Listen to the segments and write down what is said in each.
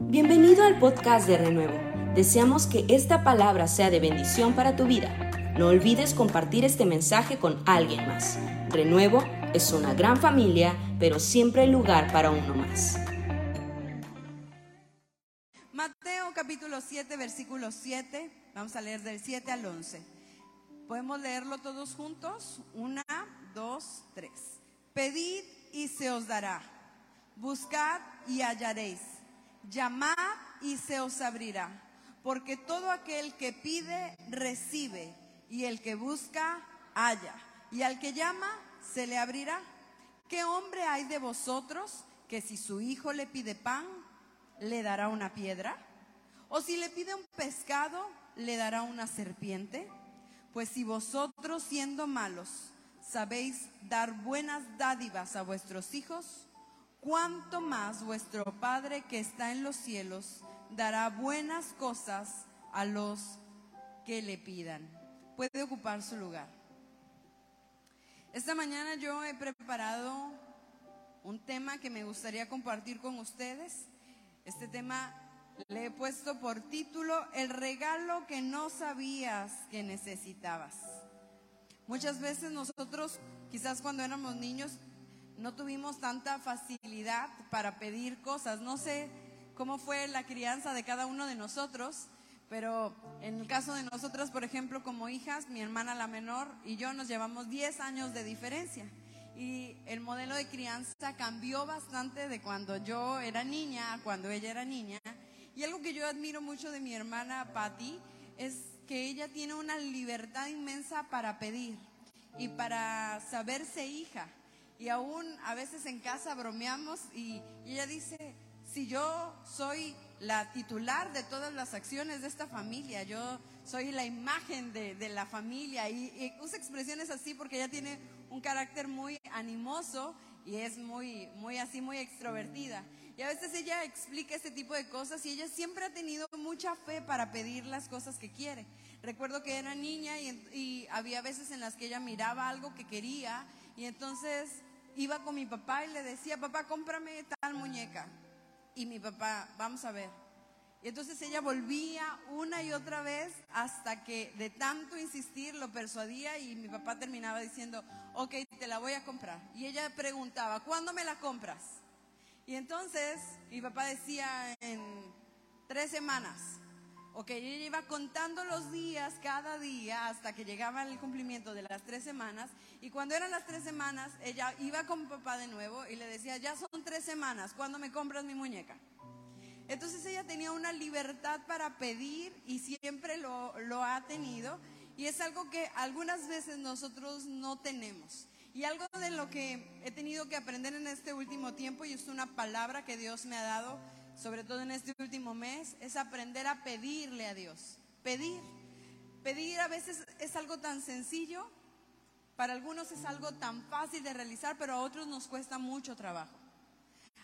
Bienvenido al podcast de Renuevo. Deseamos que esta palabra sea de bendición para tu vida. No olvides compartir este mensaje con alguien más. Renuevo es una gran familia, pero siempre hay lugar para uno más. Mateo capítulo 7, versículo 7. Vamos a leer del 7 al 11. ¿Podemos leerlo todos juntos? Una, dos, tres. Pedid y se os dará. Buscad y hallaréis. Llamad y se os abrirá. Porque todo aquel que pide, recibe. Y el que busca, halla. Y al que llama, se le abrirá. ¿Qué hombre hay de vosotros que si su hijo le pide pan, le dará una piedra? ¿O si le pide un pescado, le dará una serpiente? Pues si vosotros siendo malos sabéis dar buenas dádivas a vuestros hijos, cuánto más vuestro Padre que está en los cielos dará buenas cosas a los que le pidan. Puede ocupar su lugar. Esta mañana yo he preparado un tema que me gustaría compartir con ustedes. Este tema le he puesto por título El regalo que no sabías que necesitabas. Muchas veces nosotros, quizás cuando éramos niños, no tuvimos tanta facilidad para pedir cosas. No sé cómo fue la crianza de cada uno de nosotros, pero en el caso de nosotras, por ejemplo, como hijas, mi hermana la menor y yo nos llevamos 10 años de diferencia. Y el modelo de crianza cambió bastante de cuando yo era niña a cuando ella era niña. Y algo que yo admiro mucho de mi hermana Patty es que ella tiene una libertad inmensa para pedir y para saberse hija. Y aún a veces en casa bromeamos y, ella dice, si yo soy la titular de todas las acciones de esta familia, yo soy la imagen de, de la familia y, y, usa expresiones así porque ella tiene un carácter muy animoso y es muy, muy así, muy extrovertida. Y a veces ella explica este tipo de cosas y ella siempre ha tenido mucha fe para pedir las cosas que quiere. Recuerdo que era niña y, y había veces en las que ella miraba algo que quería y entonces iba con mi papá y le decía, papá, cómprame tal muñeca. Y mi papá, vamos a ver. Y entonces ella volvía una y otra vez hasta que de tanto insistir lo persuadía y mi papá terminaba diciendo, ok, te la voy a comprar. Y ella preguntaba, ¿cuándo me la compras? Y entonces mi papá decía en tres semanas. Ok, ella iba contando los días cada día hasta que llegaba el cumplimiento de las tres semanas. Y cuando eran las tres semanas, ella iba con papá de nuevo y le decía, ya son tres semanas, ¿cuándo me compras mi muñeca? Entonces ella tenía una libertad para pedir y siempre lo, lo ha tenido. Y es algo que algunas veces nosotros no tenemos. Y algo de lo que he tenido que aprender en este último tiempo, y es una palabra que Dios me ha dado, sobre todo en este último mes, es aprender a pedirle a Dios. Pedir. Pedir a veces es algo tan sencillo, para algunos es algo tan fácil de realizar, pero a otros nos cuesta mucho trabajo.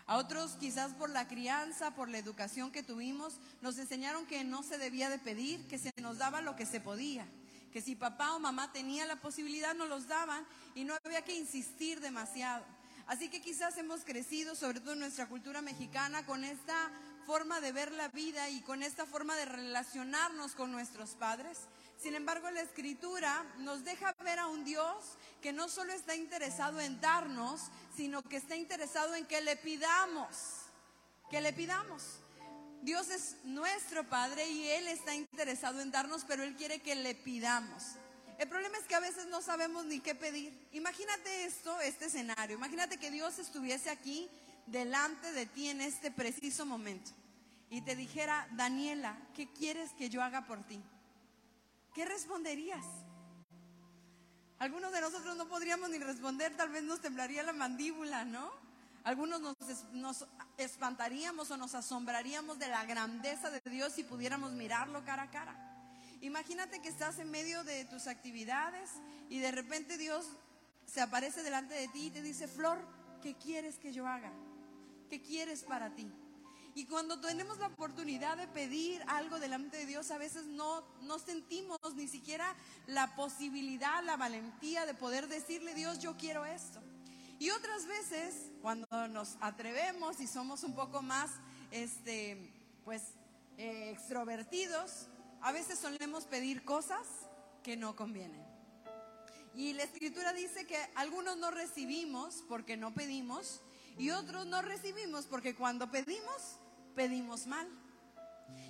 A otros quizás por la crianza, por la educación que tuvimos, nos enseñaron que no se debía de pedir, que se nos daba lo que se podía que si papá o mamá tenía la posibilidad nos los daban y no había que insistir demasiado. Así que quizás hemos crecido, sobre todo en nuestra cultura mexicana, con esta forma de ver la vida y con esta forma de relacionarnos con nuestros padres. Sin embargo, la escritura nos deja ver a un Dios que no solo está interesado en darnos, sino que está interesado en que le pidamos, que le pidamos. Dios es nuestro Padre y Él está interesado en darnos, pero Él quiere que le pidamos. El problema es que a veces no sabemos ni qué pedir. Imagínate esto, este escenario. Imagínate que Dios estuviese aquí delante de ti en este preciso momento y te dijera, Daniela, ¿qué quieres que yo haga por ti? ¿Qué responderías? Algunos de nosotros no podríamos ni responder, tal vez nos temblaría la mandíbula, ¿no? Algunos nos, nos, espantaríamos o nos asombraríamos de la grandeza de Dios si pudiéramos mirarlo cara a cara. Imagínate que estás en medio de tus actividades y de repente Dios se aparece delante de ti y te dice, Flor, ¿qué quieres que yo haga? ¿Qué quieres para ti? Y cuando tenemos la oportunidad de pedir algo delante de Dios, a veces no, no sentimos ni siquiera la posibilidad, la valentía de poder decirle, Dios, yo quiero esto. Y otras veces, cuando nos atrevemos y somos un poco más este, pues eh, extrovertidos, a veces solemos pedir cosas que no convienen. Y la escritura dice que algunos no recibimos porque no pedimos y otros no recibimos porque cuando pedimos, pedimos mal.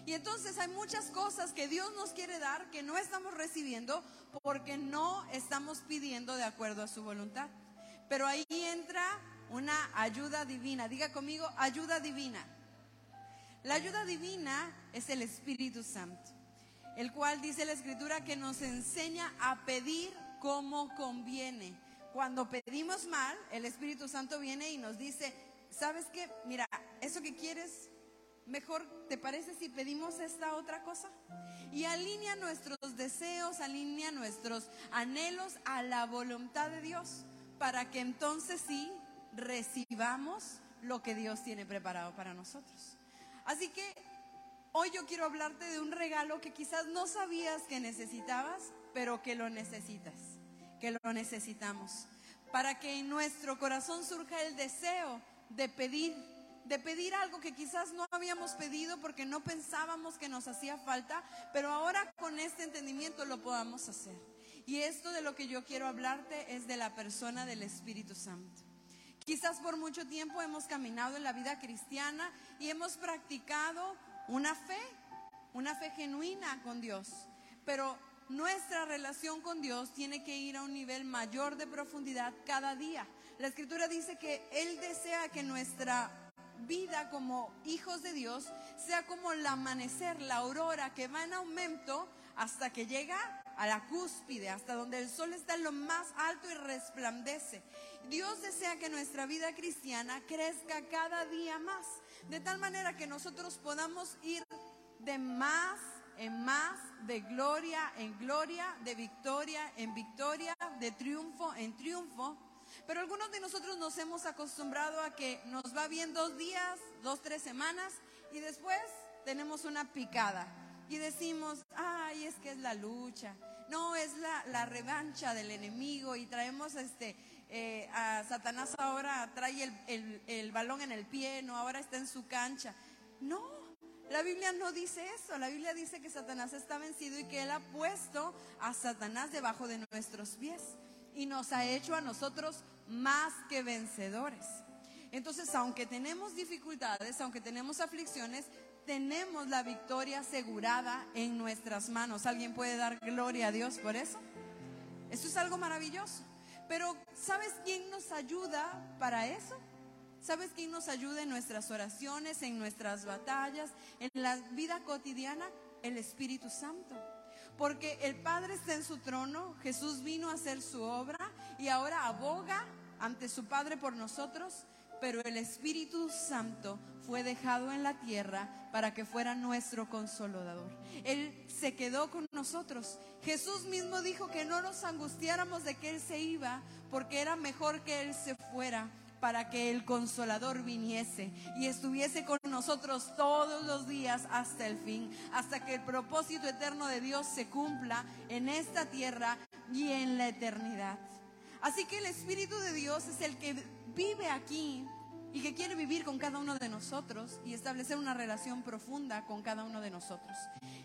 Y entonces hay muchas cosas que Dios nos quiere dar que no estamos recibiendo porque no estamos pidiendo de acuerdo a su voluntad. Pero ahí entra una ayuda divina. Diga conmigo, ayuda divina. La ayuda divina es el Espíritu Santo, el cual dice la Escritura que nos enseña a pedir como conviene. Cuando pedimos mal, el Espíritu Santo viene y nos dice, ¿sabes qué? Mira, eso que quieres Mejor, ¿te parece si pedimos esta otra cosa? Y alinea nuestros deseos, alinea nuestros anhelos a la voluntad de Dios, para que entonces sí recibamos lo que Dios tiene preparado para nosotros. Así que hoy yo quiero hablarte de un regalo que quizás no sabías que necesitabas, pero que lo necesitas, que lo necesitamos, para que en nuestro corazón surja el deseo de pedir de pedir algo que quizás no habíamos pedido porque no pensábamos que nos hacía falta, pero ahora con este entendimiento lo podamos hacer. Y esto de lo que yo quiero hablarte es de la persona del Espíritu Santo. Quizás por mucho tiempo hemos caminado en la vida cristiana y hemos practicado una fe, una fe genuina con Dios, pero nuestra relación con Dios tiene que ir a un nivel mayor de profundidad cada día. La escritura dice que Él desea que nuestra vida como hijos de Dios sea como el amanecer, la aurora que va en aumento hasta que llega a la cúspide, hasta donde el sol está en lo más alto y resplandece. Dios desea que nuestra vida cristiana crezca cada día más, de tal manera que nosotros podamos ir de más en más, de gloria en gloria, de victoria en victoria, de triunfo en triunfo pero algunos de nosotros nos hemos acostumbrado a que nos va bien dos días, dos, tres semanas y después tenemos una picada y decimos, ay, es que es la lucha. No, es la, revancha del enemigo y traemos este, eh, a Satanás ahora trae el, el balón en el pie, no, ahora está en su cancha. No, la Biblia no dice eso. La Biblia dice que Satanás está vencido y que Él ha puesto a Satanás debajo de nuestros pies y nos ha hecho a nosotros más que vencedores. Entonces, aunque tenemos dificultades, aunque tenemos aflicciones, tenemos la victoria asegurada en nuestras manos. ¿Alguien puede dar gloria a Dios por eso? Eso es algo maravilloso. Pero ¿sabes quién nos ayuda para eso? ¿Sabes quién nos ayuda en nuestras oraciones, en nuestras batallas, en la vida cotidiana? El Espíritu Santo. Porque el Padre está en su trono, Jesús vino a hacer su obra y ahora aboga ante su Padre por nosotros, pero el Espíritu Santo fue dejado en la tierra para que fuera nuestro consolador. Él se quedó con nosotros. Jesús mismo dijo que no nos angustiáramos de que Él se iba, porque era mejor que Él se fuera para que el consolador viniese y estuviese con nosotros todos los días hasta el fin, hasta que el propósito eterno de Dios se cumpla en esta tierra y en la eternidad. Así que el Espíritu de Dios es el que vive aquí y que quiere vivir con cada uno de nosotros y establecer una relación profunda con cada uno de nosotros.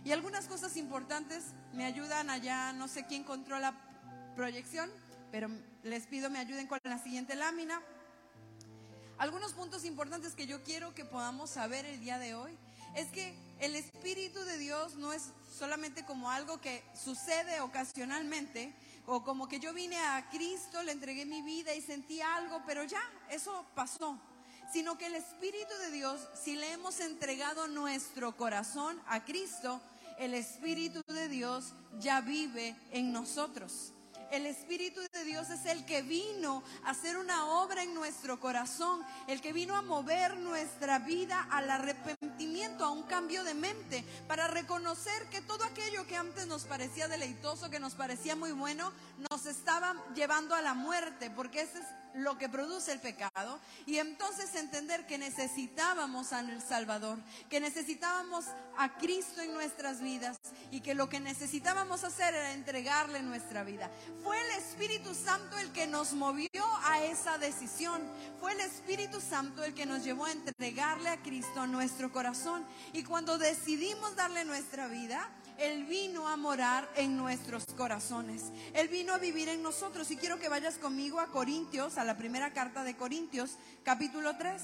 Y algunas cosas importantes me ayudan allá, no sé quién controla proyección, pero les pido me ayuden con la siguiente lámina. Algunos puntos importantes que yo quiero que podamos saber el día de hoy es que el Espíritu de Dios no es solamente como algo que sucede ocasionalmente o como que yo vine a Cristo, le entregué mi vida y sentí algo, pero ya, eso pasó. Sino que el Espíritu de Dios, si le hemos entregado nuestro corazón a Cristo, el Espíritu de Dios ya vive en nosotros. El Espíritu de Dios es el que vino a hacer una obra en nuestro corazón, el que vino a mover nuestra vida al arrepentimiento, a un cambio de mente, para reconocer que todo aquello que antes nos parecía deleitoso, que nos parecía muy bueno, nos estaba llevando a la muerte, porque ese es lo que produce el pecado y entonces entender que necesitábamos al Salvador, que necesitábamos a Cristo en nuestras vidas y que lo que necesitábamos hacer era entregarle nuestra vida. Fue el Espíritu Santo el que nos movió a esa decisión. Fue el Espíritu Santo el que nos llevó a entregarle a Cristo nuestro corazón. Y cuando decidimos darle nuestra vida, él vino a morar en nuestros corazones. Él vino a vivir en nosotros. Y quiero que vayas conmigo a Corintios, a la primera carta de Corintios, capítulo 3.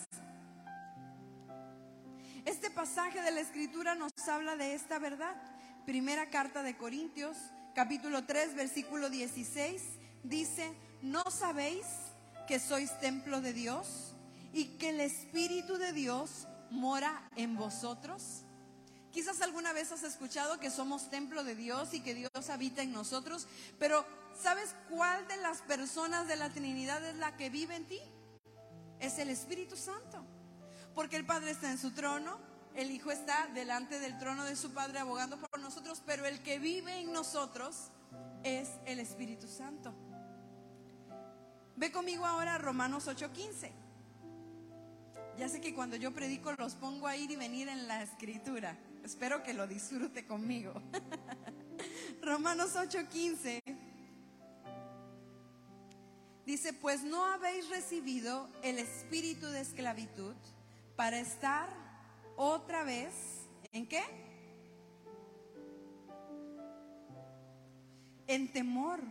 Este pasaje de la escritura nos habla de esta verdad. Primera carta de Corintios, capítulo 3, versículo 16, dice, ¿no sabéis que sois templo de Dios y que el Espíritu de Dios mora en vosotros? Quizás alguna vez has escuchado que somos templo de Dios y que Dios habita en nosotros, pero ¿sabes cuál de las personas de la Trinidad es la que vive en ti? Es el Espíritu Santo. Porque el Padre está en su trono, el Hijo está delante del trono de su Padre abogando por nosotros, pero el que vive en nosotros es el Espíritu Santo. Ve conmigo ahora a Romanos 8:15. Ya sé que cuando yo predico los pongo a ir y venir en la escritura. Espero que lo disfrute conmigo. Romanos 8:15 dice, pues no habéis recibido el espíritu de esclavitud para estar otra vez en qué? En temor,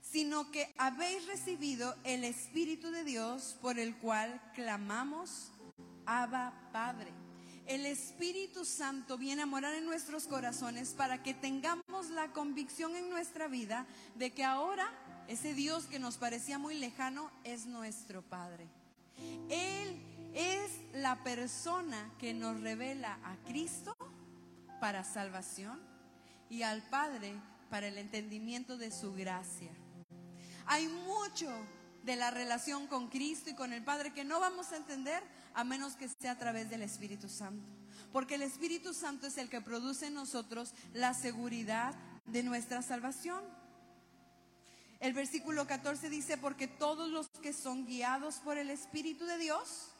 sino que habéis recibido el espíritu de Dios por el cual clamamos, Abba Padre el Espíritu Santo viene a morar en nuestros corazones para que tengamos la convicción en nuestra vida de que ahora ese Dios que nos parecía muy lejano es nuestro Padre. Él es la persona que nos revela a Cristo para salvación y al Padre para el entendimiento de su gracia. Hay mucho de la relación con Cristo y con el Padre que no vamos a entender a menos que sea a través del Espíritu Santo. Porque el Espíritu Santo es el que produce en nosotros la seguridad de nuestra salvación. El versículo 14 dice, porque todos los que son guiados por el Espíritu de Dios,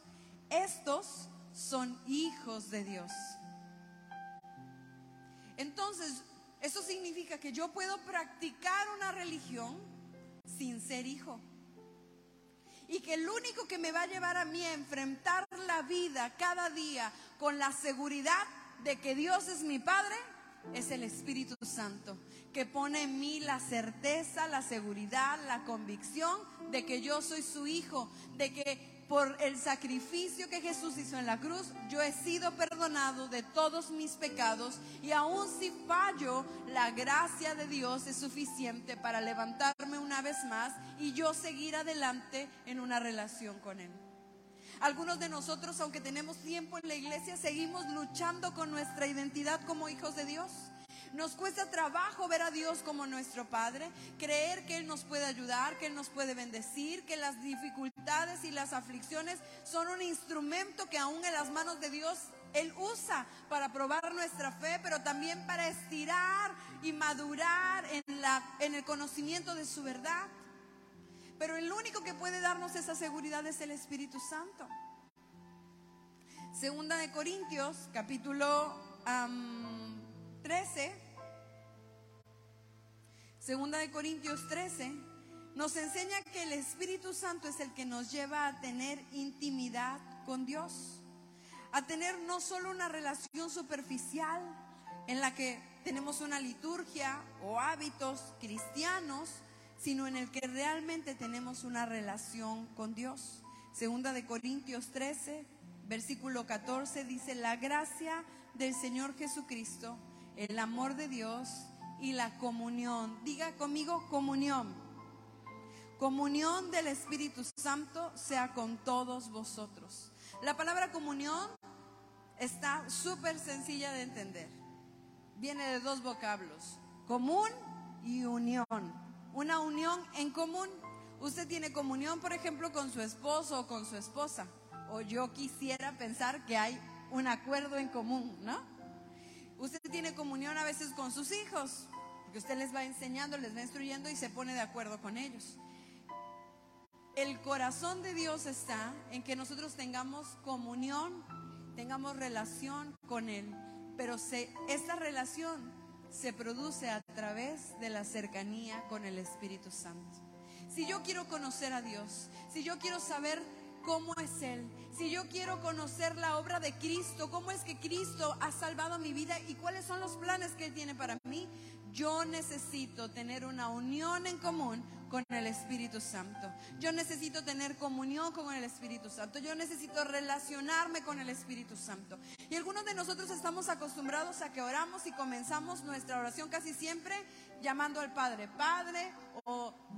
estos son hijos de Dios. Entonces, eso significa que yo puedo practicar una religión sin ser hijo y que el único que me va a llevar a mí a enfrentar la vida cada día con la seguridad de que Dios es mi Padre es el Espíritu Santo, que pone en mí la certeza, la seguridad, la convicción de que yo soy su hijo, de que por el sacrificio que Jesús hizo en la cruz, yo he sido perdonado de todos mis pecados y aun si fallo, la gracia de Dios es suficiente para levantarme una vez más y yo seguir adelante en una relación con Él. Algunos de nosotros, aunque tenemos tiempo en la iglesia, seguimos luchando con nuestra identidad como hijos de Dios. Nos cuesta trabajo ver a Dios como nuestro Padre, creer que Él nos puede ayudar, que Él nos puede bendecir, que las dificultades y las aflicciones son un instrumento que aún en las manos de Dios Él usa para probar nuestra fe, pero también para estirar y madurar en, la, en el conocimiento de su verdad. Pero el único que puede darnos esa seguridad es el Espíritu Santo. Segunda de Corintios, capítulo 13, segunda de Corintios 13, nos enseña que el Espíritu Santo es el que nos lleva a tener intimidad con Dios, a tener no solo una relación superficial en la que tenemos una liturgia o hábitos cristianos, sino en el que realmente tenemos una relación con Dios. Segunda de Corintios 13, versículo 14 dice, la gracia del Señor Jesucristo el amor de Dios y la comunión. Diga conmigo comunión. Comunión del Espíritu Santo sea con todos vosotros. La palabra comunión está súper sencilla de entender. Viene de dos vocablos, común y unión. Una unión en común. Usted tiene comunión, por ejemplo, con su esposo o con su esposa. O yo quisiera pensar que hay un acuerdo en común, ¿no? Usted tiene comunión a veces con sus hijos, porque usted les va enseñando, les va instruyendo y se pone de acuerdo con ellos. el corazón de Dios está en que nosotros tengamos comunión, tengamos relación con Él. Pero esta relación se produce a través de la cercanía con el Espíritu Santo. Si yo quiero conocer a Dios, si yo quiero saber cómo es Él, si yo quiero conocer la obra de Cristo, cómo es que Cristo ha salvado mi vida y cuáles son los planes que Él tiene para mí, yo necesito tener una unión en común con el Espíritu Santo. Yo necesito tener comunión con el Espíritu Santo. Yo necesito relacionarme con el Espíritu Santo. Y algunos de nosotros estamos acostumbrados a que oramos y comenzamos nuestra oración casi siempre llamando al Padre, Padre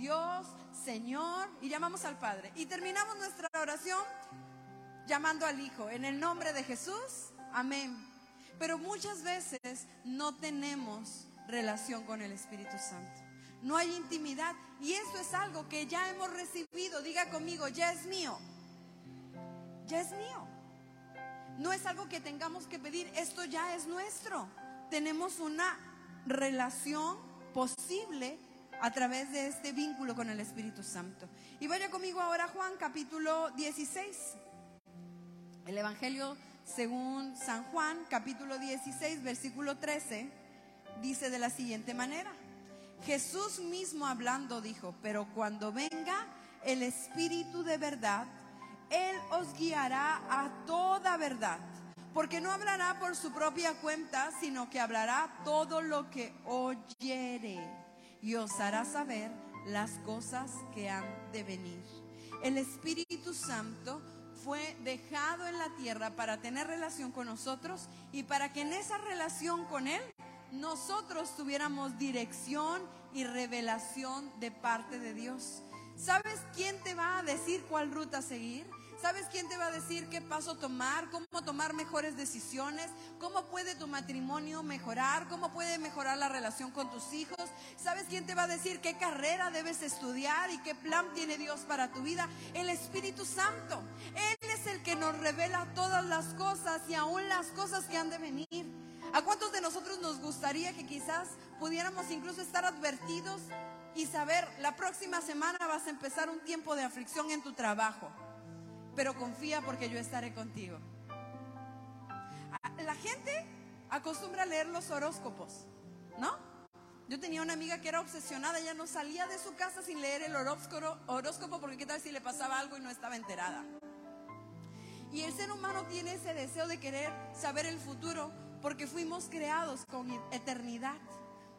Dios, Señor, y llamamos al Padre. Y terminamos nuestra oración llamando al Hijo, en el nombre de Jesús, amén. Pero muchas veces no tenemos relación con el Espíritu Santo. No hay intimidad. Y eso es algo que ya hemos recibido. Diga conmigo, ya es mío. Ya es mío. No es algo que tengamos que pedir. Esto ya es nuestro. Tenemos una relación posible a través de este vínculo con el Espíritu Santo. Y vaya conmigo ahora Juan capítulo 16. El Evangelio según San Juan capítulo 16 versículo 13 dice de la siguiente manera. Jesús mismo hablando dijo, pero cuando venga el Espíritu de verdad, Él os guiará a toda verdad, porque no hablará por su propia cuenta, sino que hablará todo lo que oyere y os hará saber las cosas que han de venir. El Espíritu Santo fue dejado en la tierra para tener relación con nosotros y para que en esa relación con Él nosotros tuviéramos dirección y revelación de parte de Dios. ¿Sabes quién te va a decir cuál ruta seguir? ¿Sabes quién te va a decir qué paso tomar? ¿Cómo tomar mejores decisiones? ¿Cómo puede tu matrimonio mejorar? ¿Cómo puede mejorar la relación con tus hijos? ¿Sabes quién te va a decir qué carrera debes estudiar y qué plan tiene Dios para tu vida? El Espíritu Santo. Él es el que nos revela todas las cosas y aún las cosas que han de venir. ¿A cuántos de nosotros nos gustaría que quizás pudiéramos incluso estar advertidos y saber, la próxima semana vas a empezar un tiempo de aflicción en tu trabajo, pero confía porque yo estaré contigo? La gente acostumbra a leer los horóscopos, ¿no? Yo tenía una amiga que era obsesionada, ella no salía de su casa sin leer el horóscopo, horóscopo porque qué tal si le pasaba algo y no estaba enterada. Y el ser humano tiene ese deseo de querer saber el futuro porque fuimos creados con eternidad.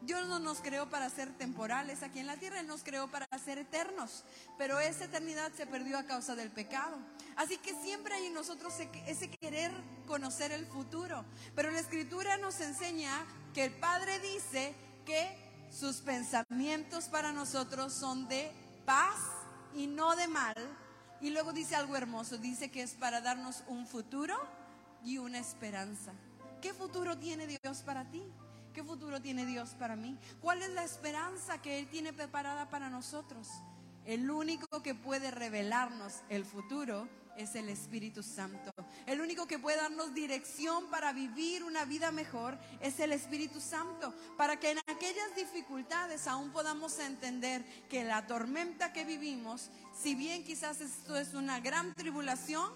Dios no nos creó para ser temporales aquí en la tierra, Él nos creó para ser eternos, pero esa eternidad se perdió a causa del pecado. Así que siempre hay en nosotros ese querer conocer el futuro. Pero la escritura nos enseña que el Padre dice que sus pensamientos para nosotros son de paz y no de mal. Y luego dice algo hermoso, dice que es para darnos un futuro y una esperanza. ¿Qué futuro tiene Dios para ti? ¿Qué futuro tiene Dios para mí? ¿Cuál es la esperanza que Él tiene preparada para nosotros? El único que puede revelarnos el futuro es el Espíritu Santo. El único que puede darnos dirección para vivir una vida mejor es el Espíritu Santo. Para que en aquellas dificultades aún podamos entender que la tormenta que vivimos, si bien quizás esto es una gran tribulación,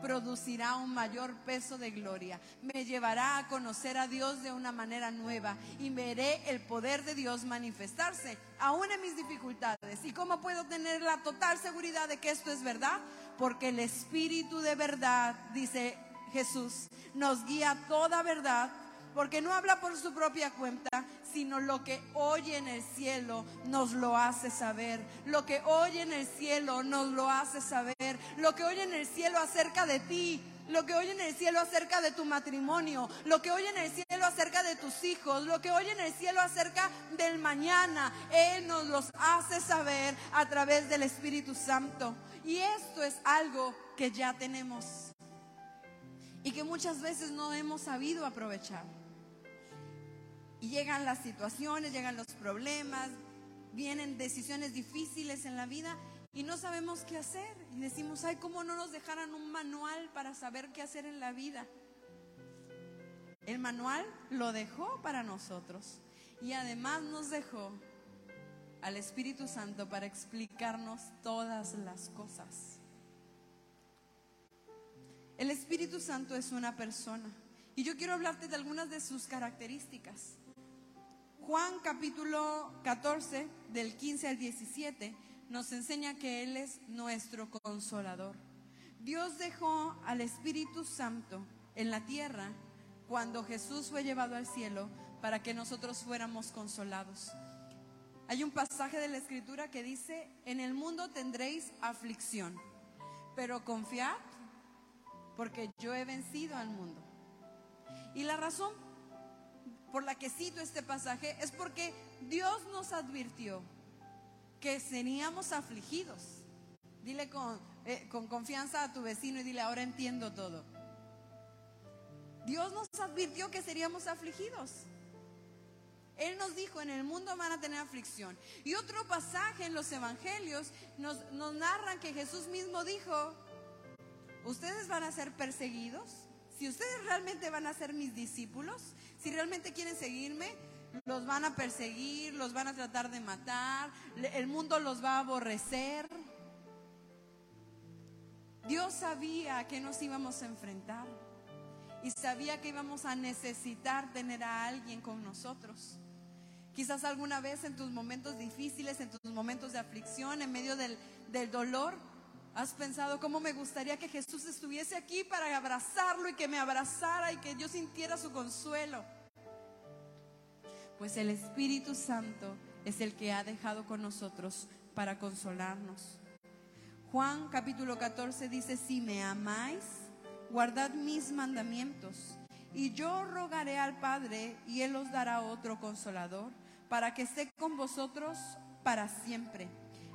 producirá un mayor peso de gloria. Me llevará a conocer a Dios de una manera nueva y veré el poder de Dios manifestarse aún en mis dificultades. ¿Y cómo puedo tener la total seguridad de que esto es verdad? Porque el Espíritu de verdad, dice Jesús, nos guía toda verdad porque no habla por su propia cuenta, sino lo que oye en el cielo nos lo hace saber. Lo que oye en el cielo nos lo hace saber. Lo que oye en el cielo acerca de ti. Lo que oye en el cielo acerca de tu matrimonio, lo que oye en el cielo acerca de tus hijos, lo que oye en el cielo acerca del mañana, Él nos los hace saber a través del Espíritu Santo. Y esto es algo que ya tenemos y que muchas veces no hemos sabido aprovechar. Y llegan las situaciones, llegan los problemas, vienen decisiones difíciles en la vida y no sabemos qué hacer. Y decimos, ay, ¿cómo no nos dejaran un manual para saber qué hacer en la vida? El manual lo dejó para nosotros y además nos dejó al Espíritu Santo para explicarnos todas las cosas. El Espíritu Santo es una persona y yo quiero hablarte de algunas de sus características. Juan capítulo 14 del 15 al 17 nos enseña que Él es nuestro consolador. Dios dejó al Espíritu Santo en la tierra cuando Jesús fue llevado al cielo para que nosotros fuéramos consolados. Hay un pasaje de la escritura que dice, en el mundo tendréis aflicción, pero confiad porque yo he vencido al mundo. Y la razón por la que cito este pasaje es porque Dios nos advirtió que seríamos afligidos. Dile con, eh, con confianza a tu vecino y dile, ahora entiendo todo. Dios nos advirtió que seríamos afligidos. Él nos dijo, en el mundo van a tener aflicción. Y otro pasaje en los evangelios nos, nos narran que Jesús mismo dijo, ustedes van a ser perseguidos. Si ustedes realmente van a ser mis discípulos, si realmente quieren seguirme, los van a perseguir, los van a tratar de matar, el mundo los va a aborrecer. Dios sabía que nos íbamos a enfrentar y sabía que íbamos a necesitar tener a alguien con nosotros. Quizás alguna vez en tus momentos difíciles, en tus momentos de aflicción, en medio del, del dolor, has pensado cómo me gustaría que Jesús estuviese aquí para abrazarlo y que me abrazara y que yo sintiera su consuelo. Pues el Espíritu Santo es el que ha dejado con nosotros para consolarnos. Juan capítulo 14 dice, si me amáis, guardad mis mandamientos. Y yo rogaré al Padre y Él os dará otro consolador para que esté con vosotros para siempre.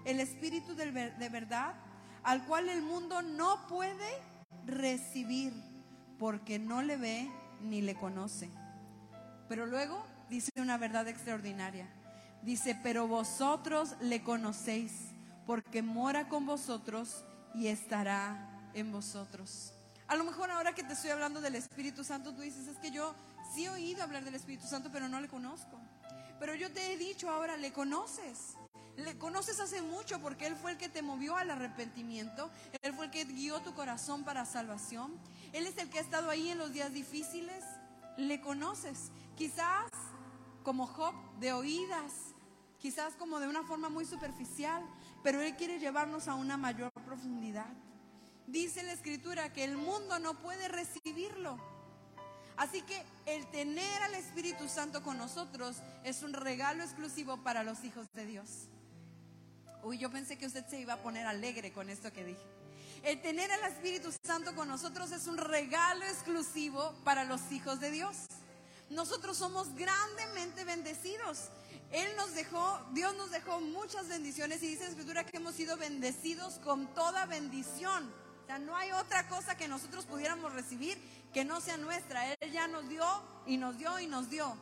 El Espíritu de verdad, al cual el mundo no puede recibir, porque no le ve ni le conoce. Pero luego dice una verdad extraordinaria. Dice, pero vosotros le conocéis, porque mora con vosotros y estará en vosotros. A lo mejor ahora que te estoy hablando del Espíritu Santo, tú dices, es que yo sí he oído hablar del Espíritu Santo, pero no le conozco. Pero yo te he dicho ahora, le conoces. Le conoces hace mucho porque Él fue el que te movió al arrepentimiento. Él fue el que guió tu corazón para salvación. Él es el que ha estado ahí en los días difíciles. Le conoces. Quizás como Job de oídas. Quizás como de una forma muy superficial. Pero Él quiere llevarnos a una mayor profundidad. Dice la escritura que el mundo no puede recibirlo. Así que el tener al Espíritu Santo con nosotros es un regalo exclusivo para los hijos de Dios. Uy, yo pensé que usted se iba a poner alegre con esto que dije. El tener al Espíritu Santo con nosotros es un regalo exclusivo para los hijos de Dios. Nosotros somos grandemente bendecidos. Él nos dejó, Dios nos dejó muchas bendiciones y dice la Escritura que hemos sido bendecidos con toda bendición. O sea, no hay otra cosa que nosotros pudiéramos recibir que no sea nuestra. Él ya nos dio y nos dio y nos dio.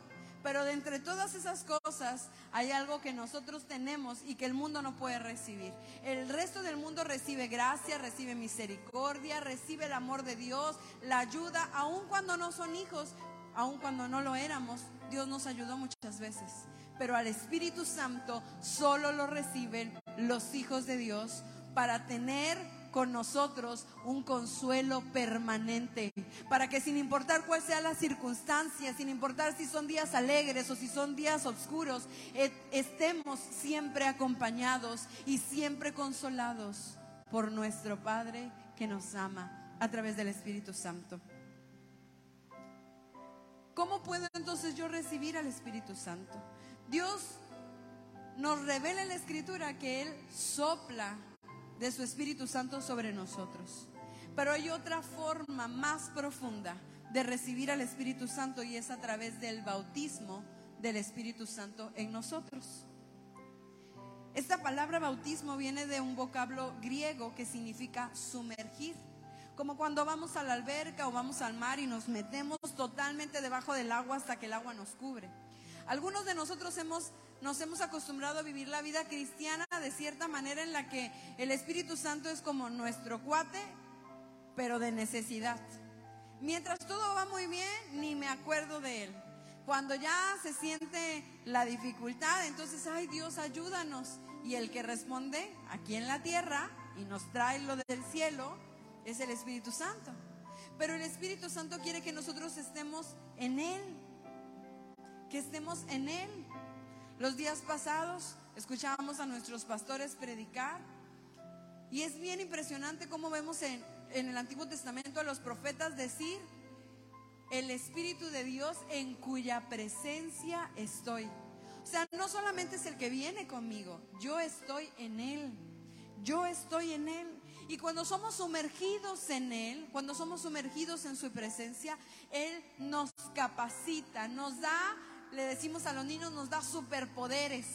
Pero de entre todas esas cosas hay algo que nosotros tenemos y que el mundo no puede recibir. El resto del mundo recibe gracia, recibe misericordia, recibe el amor de Dios, la ayuda, aun cuando no son hijos, aun cuando no lo éramos. Dios nos ayudó muchas veces. Pero al Espíritu Santo solo lo reciben los hijos de Dios para tener con nosotros un consuelo permanente, para que sin importar cuál sea la circunstancia, sin importar si son días alegres o si son días oscuros, estemos siempre acompañados y siempre consolados por nuestro Padre que nos ama a través del Espíritu Santo. ¿Cómo puedo entonces yo recibir al Espíritu Santo? Dios nos revela en la Escritura que Él sopla de su Espíritu Santo sobre nosotros. Pero hay otra forma más profunda de recibir al Espíritu Santo y es a través del bautismo del Espíritu Santo en nosotros. Esta palabra bautismo viene de un vocablo griego que significa sumergir. Como cuando vamos a la alberca o vamos al mar y nos metemos totalmente debajo del agua hasta que el agua nos cubre. Algunos de nosotros hemos, nos hemos acostumbrado a vivir la vida cristiana de cierta manera en la que el Espíritu Santo es como nuestro cuate, pero de necesidad. Mientras todo va muy bien, ni me acuerdo de él. Cuando ya se siente la dificultad, entonces, ay Dios, ayúdanos. Y el que responde aquí en la tierra y nos trae lo del cielo es el Espíritu Santo. Pero el Espíritu Santo quiere que nosotros estemos en Él, que estemos en Él. Los días pasados escuchábamos a nuestros pastores predicar y es bien impresionante cómo vemos en, en el Antiguo Testamento a los profetas decir, el Espíritu de Dios en cuya presencia estoy. O sea, no solamente es el que viene conmigo, yo estoy en Él. Yo estoy en Él. Y cuando somos sumergidos en Él, cuando somos sumergidos en su presencia, Él nos capacita, nos da, le decimos a los niños, nos da superpoderes,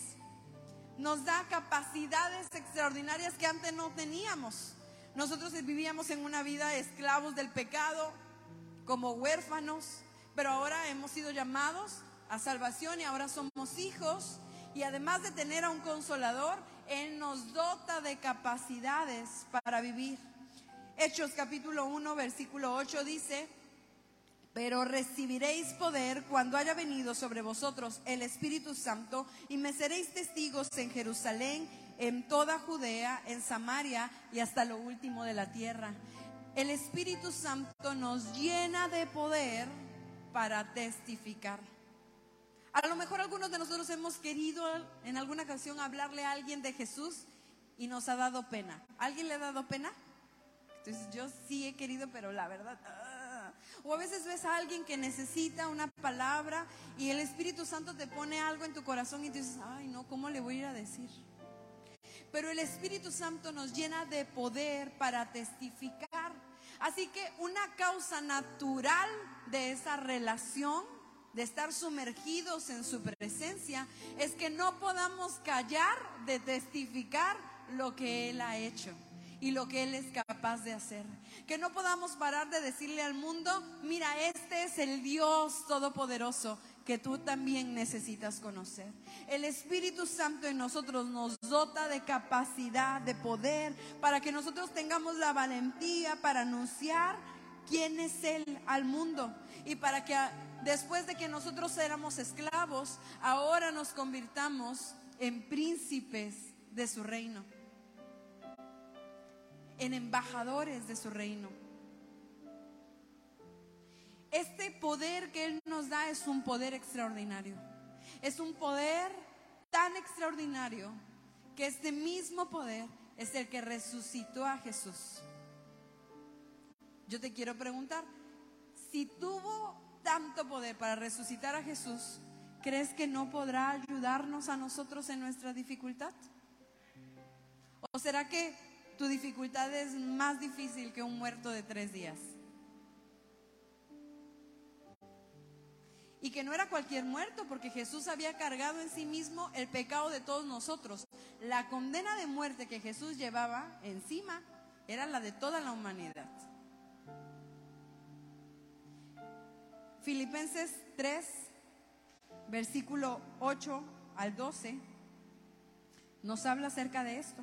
nos da capacidades extraordinarias que antes no teníamos. Nosotros vivíamos en una vida esclavos del pecado, como huérfanos, pero ahora hemos sido llamados a salvación y ahora somos hijos. Y además de tener a un consolador, Él nos dota de capacidades para vivir. Hechos capítulo 1, versículo 8 dice, pero recibiréis poder cuando haya venido sobre vosotros el Espíritu Santo y me seréis testigos en Jerusalén, en toda Judea, en Samaria y hasta lo último de la tierra. El Espíritu Santo nos llena de poder para testificar. A lo mejor algunos de nosotros hemos querido en alguna ocasión hablarle a alguien de Jesús y nos ha dado pena. ¿Alguien le ha dado pena? Entonces yo sí he querido, pero la verdad... O a veces ves a alguien que necesita una palabra y el Espíritu Santo te pone algo en tu corazón y dices, ay no, ¿cómo le voy a ir a decir? Pero el Espíritu Santo nos llena de poder para testificar. Así que una causa natural de esa relación de estar sumergidos en su presencia, es que no podamos callar de testificar lo que Él ha hecho y lo que Él es capaz de hacer. Que no podamos parar de decirle al mundo, mira, este es el Dios Todopoderoso que tú también necesitas conocer. El Espíritu Santo en nosotros nos dota de capacidad, de poder, para que nosotros tengamos la valentía para anunciar quién es Él al mundo y para que después de que nosotros éramos esclavos, ahora nos convirtamos en príncipes de su reino, en embajadores de su reino. Este poder que Él nos da es un poder extraordinario. Es un poder tan extraordinario que este mismo poder es el que resucitó a Jesús. Yo te quiero preguntar, si tuvo tanto poder para resucitar a Jesús, ¿crees que no podrá ayudarnos a nosotros en nuestra dificultad? ¿O será que tu dificultad es más difícil que un muerto de tres días? Y que no era cualquier muerto, porque Jesús había cargado en sí mismo el pecado de todos nosotros. La condena de muerte que Jesús llevaba encima era la de toda la humanidad. Filipenses 3, versículo 8 al 12, nos habla acerca de esto.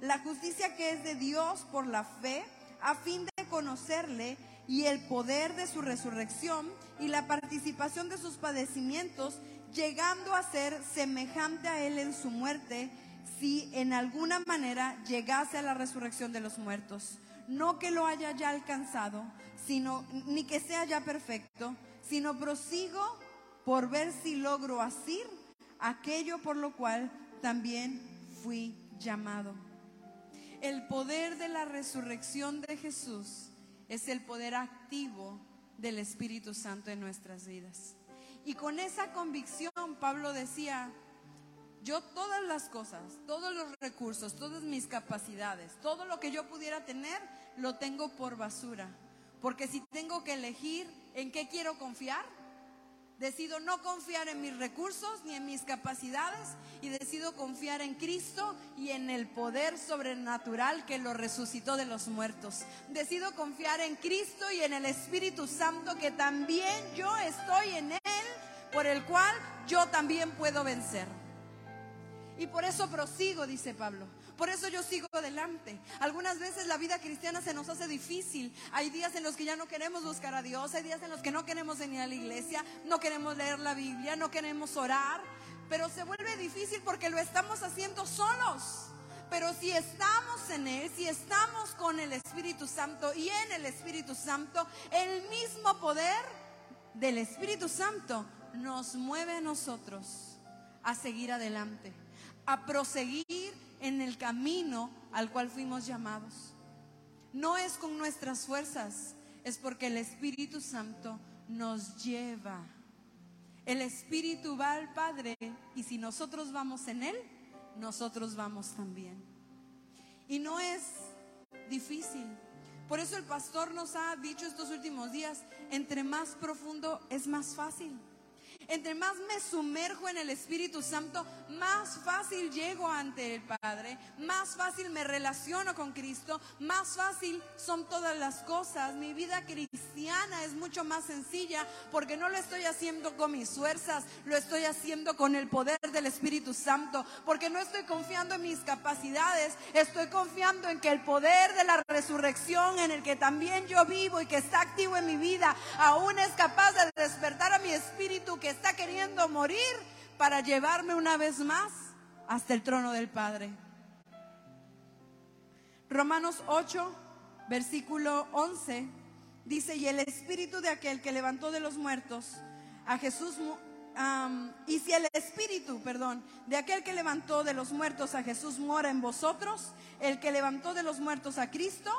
la justicia que es de Dios por la fe, a fin de conocerle y el poder de su resurrección y la participación de sus padecimientos, llegando a ser semejante a Él en su muerte si en alguna manera llegase a la resurrección de los muertos. No que lo haya ya alcanzado, sino ni que sea ya perfecto, sino prosigo por ver si logro asir aquello por lo cual también fui llamado. El poder de la resurrección de Jesús es el poder activo del Espíritu Santo en nuestras vidas. Y con esa convicción Pablo decía, yo todas las cosas, todos los recursos, todas mis capacidades, todo lo que yo pudiera tener, lo tengo por basura. Porque si tengo que elegir en qué quiero confiar, decido no confiar en mis recursos ni en mis capacidades y decido confiar en Cristo y en el poder sobrenatural que lo resucitó de los muertos. Decido confiar en Cristo y en el Espíritu Santo que también yo estoy en Él, por el cual yo también puedo vencer. Y por eso prosigo, dice Pablo. Por eso yo sigo adelante. Algunas veces la vida cristiana se nos hace difícil. Hay días en los que ya no queremos buscar a Dios, hay días en los que no queremos venir a la iglesia, no queremos leer la Biblia, no queremos orar, pero se vuelve difícil porque lo estamos haciendo solos. Pero si estamos en Él, si estamos con el Espíritu Santo y en el Espíritu Santo, el mismo poder del Espíritu Santo nos mueve a nosotros a seguir adelante, a proseguir en el camino al cual fuimos llamados. No es con nuestras fuerzas, es porque el Espíritu Santo nos lleva. El Espíritu va al Padre y si nosotros vamos en Él, nosotros vamos también. Y no es difícil. Por eso el pastor nos ha dicho estos últimos días, entre más profundo es más fácil. Entre más me sumerjo en el Espíritu Santo, más fácil llego ante el Padre, más fácil me relaciono con Cristo, más fácil son todas las cosas. Mi vida cristiana es mucho más sencilla porque no lo estoy haciendo con mis fuerzas, lo estoy haciendo con el poder del Espíritu Santo, porque no estoy confiando en mis capacidades, estoy confiando en que el poder de la resurrección en el que también yo vivo y que está activo en mi vida, aún es capaz de despertar a mi espíritu que está queriendo morir para llevarme una vez más hasta el trono del Padre. Romanos 8, versículo 11, dice, y el espíritu de aquel que levantó de los muertos a Jesús, y si el espíritu, perdón, de aquel que levantó de los muertos a Jesús mora en vosotros, el que levantó de los muertos a Cristo,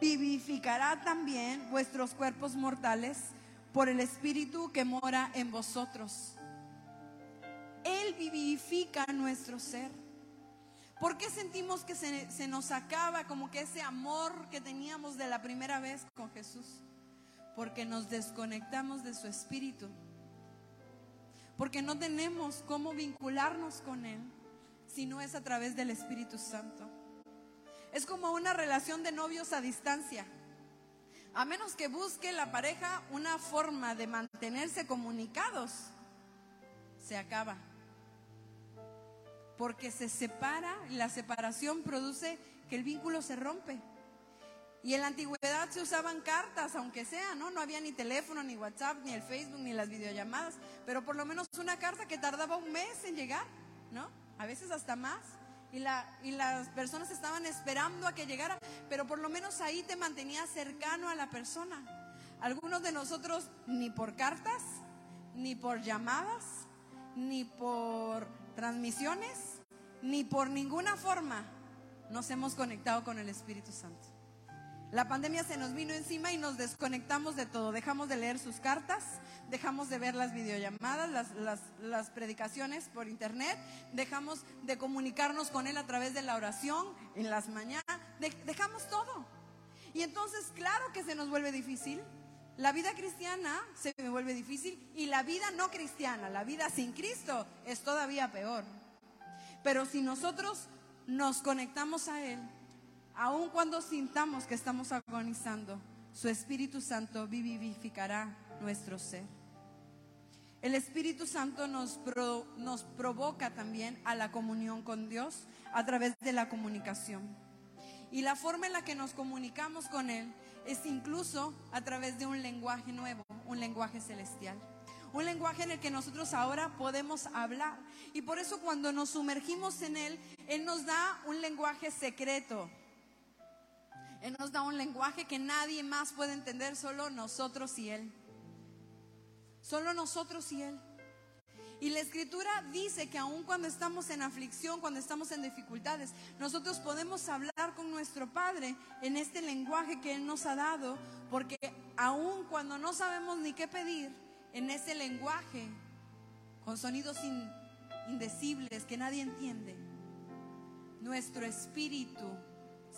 vivificará también vuestros cuerpos mortales por el Espíritu que mora en vosotros. Él vivifica nuestro ser. ¿Por qué sentimos que se, se, nos acaba como que ese amor que teníamos de la primera vez con Jesús? Porque nos desconectamos de su espíritu. Porque no tenemos cómo vincularnos con Él si no es a través del Espíritu Santo. Es como una relación de novios a distancia. A menos que busque la pareja una forma de mantenerse comunicados, se acaba. Porque se separa y la separación produce que el vínculo se rompe. Y en la antigüedad se usaban cartas, aunque sea, ¿no? No había ni teléfono, ni WhatsApp, ni el Facebook, ni las videollamadas, pero por lo menos una carta que tardaba un mes en llegar, ¿no? A veces hasta más y, la, y las personas estaban esperando a que llegara, pero por lo menos ahí te mantenía cercano a la persona. Algunos de nosotros ni por cartas, ni por llamadas, ni por transmisiones, ni por ninguna forma nos hemos conectado con el Espíritu Santo. La pandemia se nos vino encima y nos desconectamos de todo. Dejamos de leer sus cartas, dejamos de ver las videollamadas, las, predicaciones por internet, dejamos de comunicarnos con Él a través de la oración en las mañanas, dejamos todo. Y entonces, claro que se nos vuelve difícil. La vida cristiana se vuelve difícil y la vida no cristiana, la vida sin Cristo es todavía peor. Pero si nosotros nos conectamos a Él, aun cuando sintamos que estamos agonizando, su Espíritu Santo vivificará nuestro ser. El Espíritu Santo nos, nos provoca también a la comunión con Dios a través de la comunicación. Y la forma en la que nos comunicamos con Él es incluso a través de un lenguaje nuevo, un lenguaje celestial. Un lenguaje en el que nosotros ahora podemos hablar. Y por eso cuando nos sumergimos en Él, Él nos da un lenguaje secreto, él nos da un lenguaje que nadie más puede entender, solo nosotros y Él. Solo nosotros y Él. Y la escritura dice que aun cuando estamos en aflicción, cuando estamos en dificultades, nosotros podemos hablar con nuestro Padre en este lenguaje que Él nos ha dado, porque aun cuando no sabemos ni qué pedir, en ese lenguaje, con sonidos indecibles que nadie entiende, nuestro espíritu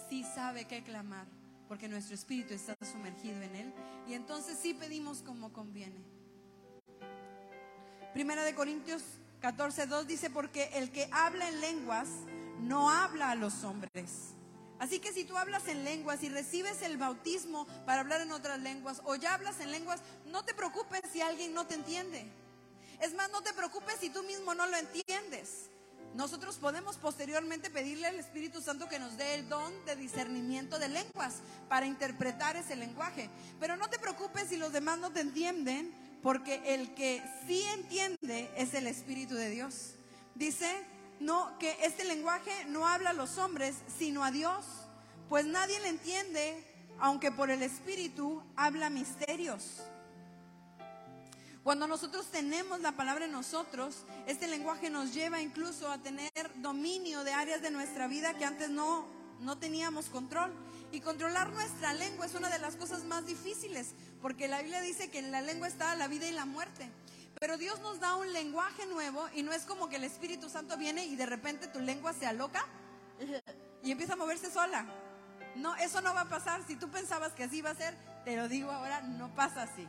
sí sabe qué clamar, porque nuestro espíritu está sumergido en Él. Y entonces sí pedimos como conviene. Primera de Corintios 14, 2 dice, porque el que habla en lenguas no habla a los hombres. Así que si tú hablas en lenguas y recibes el bautismo para hablar en otras lenguas o ya hablas en lenguas, no te preocupes si alguien no te entiende. Es más, no te preocupes si tú mismo no lo entiendes. Nosotros podemos posteriormente pedirle al Espíritu Santo que nos dé el don de discernimiento de lenguas para interpretar ese lenguaje. Pero no te preocupes si los demás no te entienden, porque el que sí entiende es el Espíritu de Dios. Dice, no, que este lenguaje no habla a los hombres, sino a Dios, pues nadie le entiende, aunque por el Espíritu habla misterios. Cuando nosotros tenemos la palabra en nosotros, este lenguaje nos lleva incluso a tener dominio de áreas de nuestra vida que antes no, no teníamos control. Y controlar nuestra lengua es una de las cosas más difíciles, porque la Biblia dice que en la lengua está la vida y la muerte. Pero Dios nos da un lenguaje nuevo y no es como que el Espíritu Santo viene y de repente tu lengua se aloca y empieza a moverse sola. No, eso no va a pasar. Si tú pensabas que así iba a ser, te lo digo ahora, no pasa así.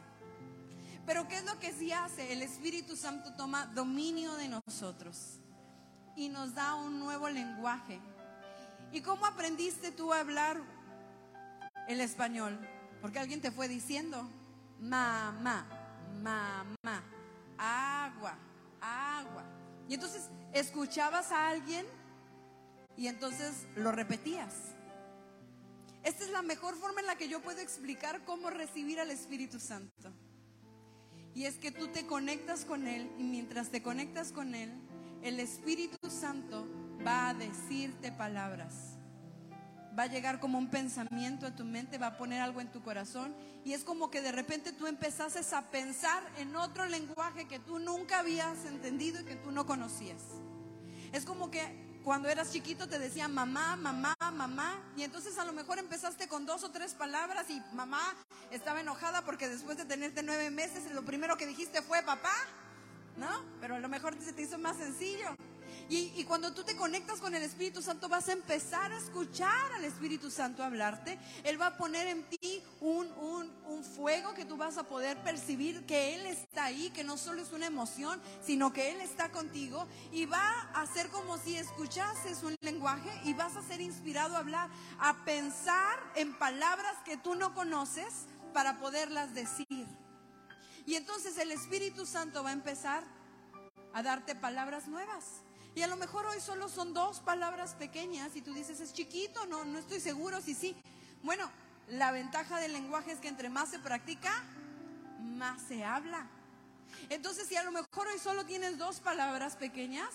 Pero ¿qué es lo que sí hace? El Espíritu Santo toma dominio de nosotros y nos da un nuevo lenguaje. ¿Y cómo aprendiste tú a hablar el español? Porque alguien te fue diciendo, mamá, mamá, agua, agua. Y entonces escuchabas a alguien y entonces lo repetías. Esta es la mejor forma en la que yo puedo explicar cómo recibir al Espíritu Santo. Y es que tú te conectas con Él y mientras te conectas con Él, el Espíritu Santo va a decirte palabras. Va a llegar como un pensamiento a tu mente, va a poner algo en tu corazón y es como que de repente tú empezases a pensar en otro lenguaje que tú nunca habías entendido y que tú no conocías. Es como que cuando eras chiquito te decían mamá, mamá, mamá, y entonces a lo mejor empezaste con dos o tres palabras y mamá estaba enojada porque después de tenerte nueve meses lo primero que dijiste fue papá, ¿no? Pero a lo mejor se te hizo más sencillo. Y, cuando tú te conectas con el Espíritu Santo vas a empezar a escuchar al Espíritu Santo hablarte. Él va a poner en ti un, un, fuego que tú vas a poder percibir que Él está ahí, que no solo es una emoción, sino que Él está contigo. Y va a ser como si escuchases un lenguaje y vas a ser inspirado a hablar, a pensar en palabras que tú no conoces para poderlas decir. Y entonces el Espíritu Santo va a empezar a darte palabras nuevas. Y a lo mejor hoy solo son dos palabras pequeñas y tú dices, es chiquito, no, no estoy seguro si sí. Bueno, la ventaja del lenguaje es que entre más se practica, más se habla. Entonces, si a lo mejor hoy solo tienes dos palabras pequeñas,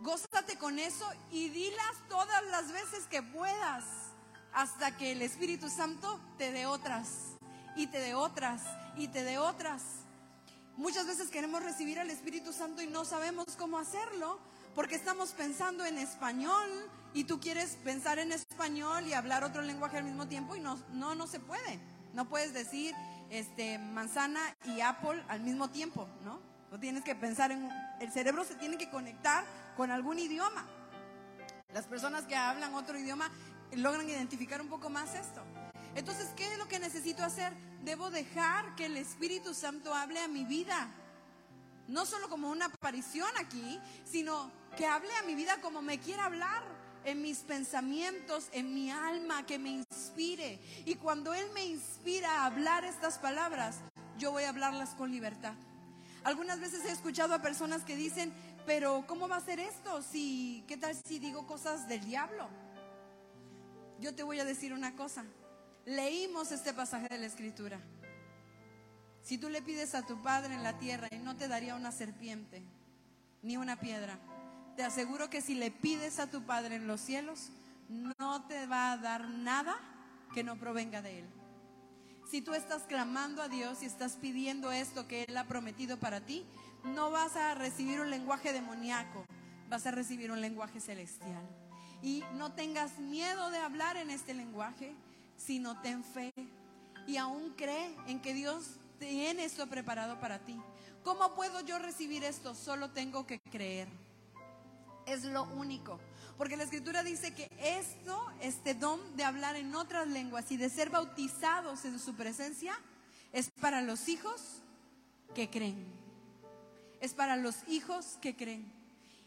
gózate con eso y dilas todas las veces que puedas hasta que el Espíritu Santo te dé otras y te dé otras y te dé otras. Muchas veces queremos recibir al Espíritu Santo y no sabemos cómo hacerlo porque estamos pensando en español y tú quieres pensar en español y hablar otro lenguaje al mismo tiempo y no, no, no se puede. No puedes decir este, manzana y apple al mismo tiempo, ¿no? No tienes que pensar en... El cerebro se tiene que conectar con algún idioma. Las personas que hablan otro idioma logran identificar un poco más esto. Entonces, ¿qué es lo que necesito hacer? Debo dejar que el Espíritu Santo hable a mi vida. No solo como una aparición aquí, sino que hable a mi vida como me quiera hablar, en mis pensamientos, en mi alma, que me inspire. Y cuando Él me inspira a hablar estas palabras, yo voy a hablarlas con libertad. Algunas veces he escuchado a personas que dicen, pero ¿cómo va a ser esto? Si, ¿Qué tal si digo cosas del diablo? Yo te voy a decir una cosa, leímos este pasaje de la escritura. Si tú le pides a tu Padre en la tierra y no te daría una serpiente ni una piedra, te aseguro que si le pides a tu Padre en los cielos, no te va a dar nada que no provenga de Él. Si tú estás clamando a Dios y estás pidiendo esto que Él ha prometido para ti, no vas a recibir un lenguaje demoníaco, vas a recibir un lenguaje celestial. Y no tengas miedo de hablar en este lenguaje, sino ten fe y aún cree en que Dios tiene esto preparado para ti. ¿Cómo puedo yo recibir esto? Solo tengo que creer. Es lo único. Porque la escritura dice que esto, este don de hablar en otras lenguas y de ser bautizados en su presencia, es para los hijos que creen. Es para los hijos que creen.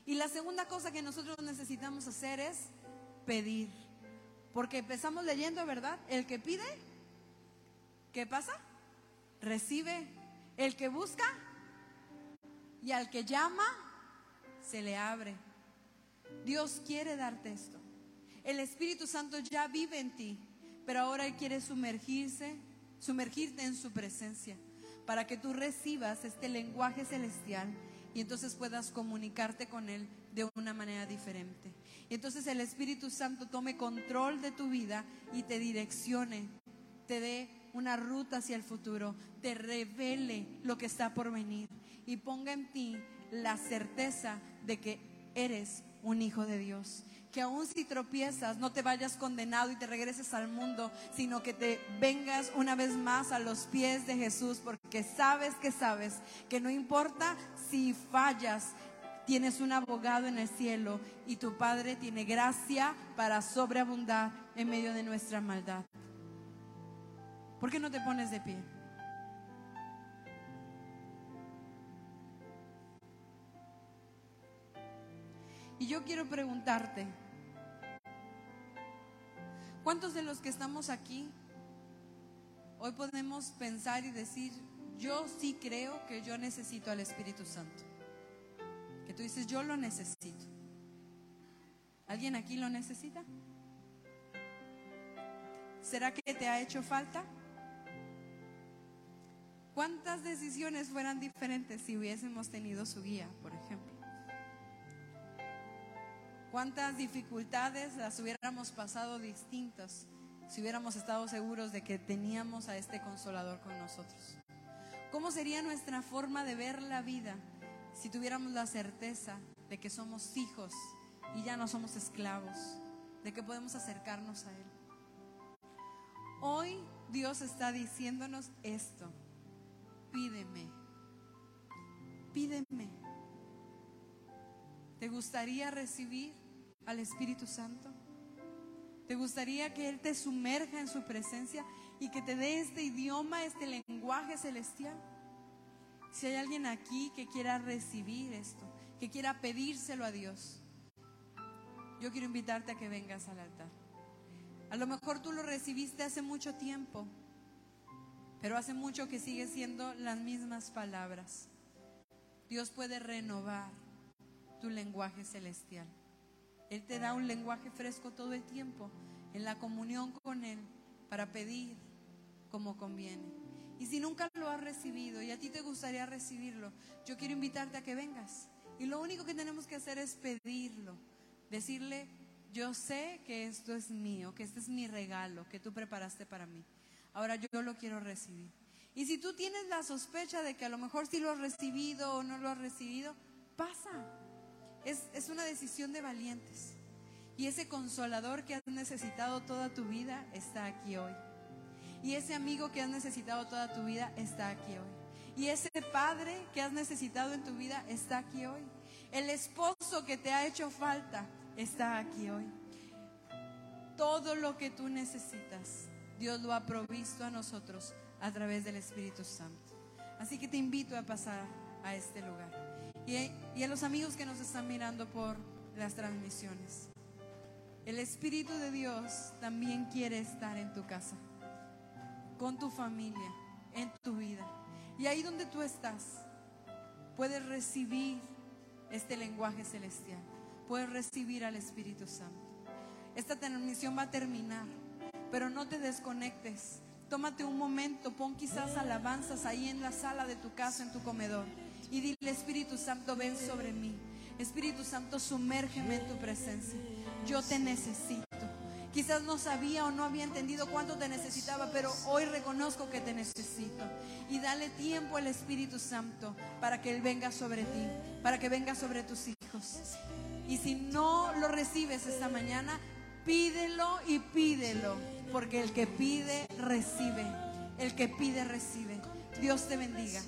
Y la segunda cosa que nosotros necesitamos hacer es pedir. Porque empezamos leyendo, ¿verdad? El que pide, ¿qué pasa? Recibe. El que busca y al que llama, se le abre. Dios quiere darte esto. El Espíritu Santo ya vive en ti, pero ahora Él quiere sumergirse, sumergirte en su presencia, para que tú recibas este lenguaje celestial y entonces puedas comunicarte con Él de una manera diferente. Y entonces el Espíritu Santo tome control de tu vida y te direccione, te dé una ruta hacia el futuro, te revele lo que está por venir y ponga en ti la certeza de que eres un hijo de Dios. Que aun si tropiezas, no te vayas condenado y te regreses al mundo, sino que te vengas una vez más a los pies de Jesús, porque sabes que sabes que no importa si fallas, tienes un abogado en el cielo y tu Padre tiene gracia para sobreabundar en medio de nuestra maldad. ¿Por qué no te pones de pie? Y yo quiero preguntarte, ¿cuántos de los que estamos aquí hoy podemos pensar y decir, yo sí creo que yo necesito al Espíritu Santo? Tú dices, yo lo necesito. ¿Alguien aquí lo necesita? ¿Será que te ha hecho falta? ¿Cuántas decisiones fueran diferentes si hubiésemos tenido su guía, por ejemplo? ¿Cuántas dificultades las hubiéramos pasado distintas si hubiéramos estado seguros de que teníamos a este consolador con nosotros? ¿Cómo sería nuestra forma de ver la vida si tuviéramos la certeza de que somos hijos y ya no somos esclavos, de que podemos acercarnos a Él. Hoy Dios está diciéndonos esto, pídeme, pídeme. ¿Te gustaría recibir al Espíritu Santo? ¿Te gustaría que Él te sumerja en su presencia y que te dé este idioma, este lenguaje celestial? Si hay alguien aquí que quiera recibir esto, que quiera pedírselo a Dios, yo quiero invitarte a que vengas al altar. A lo mejor tú lo recibiste hace mucho tiempo, pero hace mucho que sigue siendo las mismas palabras. Dios puede renovar tu lenguaje celestial. Él te da un lenguaje fresco todo el tiempo en la comunión con Él para pedir como conviene. Y si nunca lo has recibido y a ti te gustaría recibirlo, yo quiero invitarte a que vengas. Y lo único que tenemos que hacer es pedirlo, decirle, yo sé que esto es mío, que este es mi regalo que tú preparaste para mí. Ahora yo lo quiero recibir. Y si tú tienes la sospecha de que a lo mejor sí lo has recibido o no lo has recibido, pasa. Es, es una decisión de valientes. Y ese consolador que has necesitado toda tu vida está aquí hoy. Y ese amigo que has necesitado toda tu vida está aquí hoy. Y ese padre que has necesitado en tu vida está aquí hoy. El esposo que te ha hecho falta está aquí hoy. Todo lo que tú necesitas, Dios lo ha provisto a nosotros a través del Espíritu Santo. Así que te invito a pasar a este lugar. Y, a los amigos que nos están mirando por las transmisiones. El Espíritu de Dios también quiere estar en tu casa con tu familia, en tu vida. Y ahí donde tú estás, puedes recibir este lenguaje celestial. Puedes recibir al Espíritu Santo. Esta transmisión va a terminar, pero no te desconectes. Tómate un momento, pon quizás alabanzas ahí en la sala de tu casa, en tu comedor. Y dile, Espíritu Santo, ven sobre mí. Espíritu Santo, sumérgeme en tu presencia. Yo te necesito. Quizás no sabía o no había entendido cuánto te necesitaba, pero hoy reconozco que te necesito. Y dale tiempo al Espíritu Santo para que Él venga sobre ti, para que venga sobre tus hijos. Y si no lo recibes esta mañana, pídelo y pídelo, porque el que pide, recibe. El que pide, recibe. Dios te bendiga.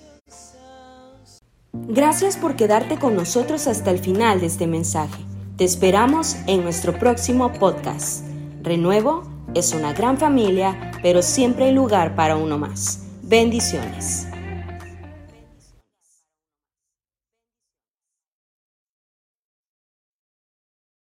Gracias por quedarte con nosotros hasta el final de este mensaje. Te esperamos en nuestro próximo podcast. Renuevo es una gran familia, pero siempre hay lugar para uno más. Bendiciones.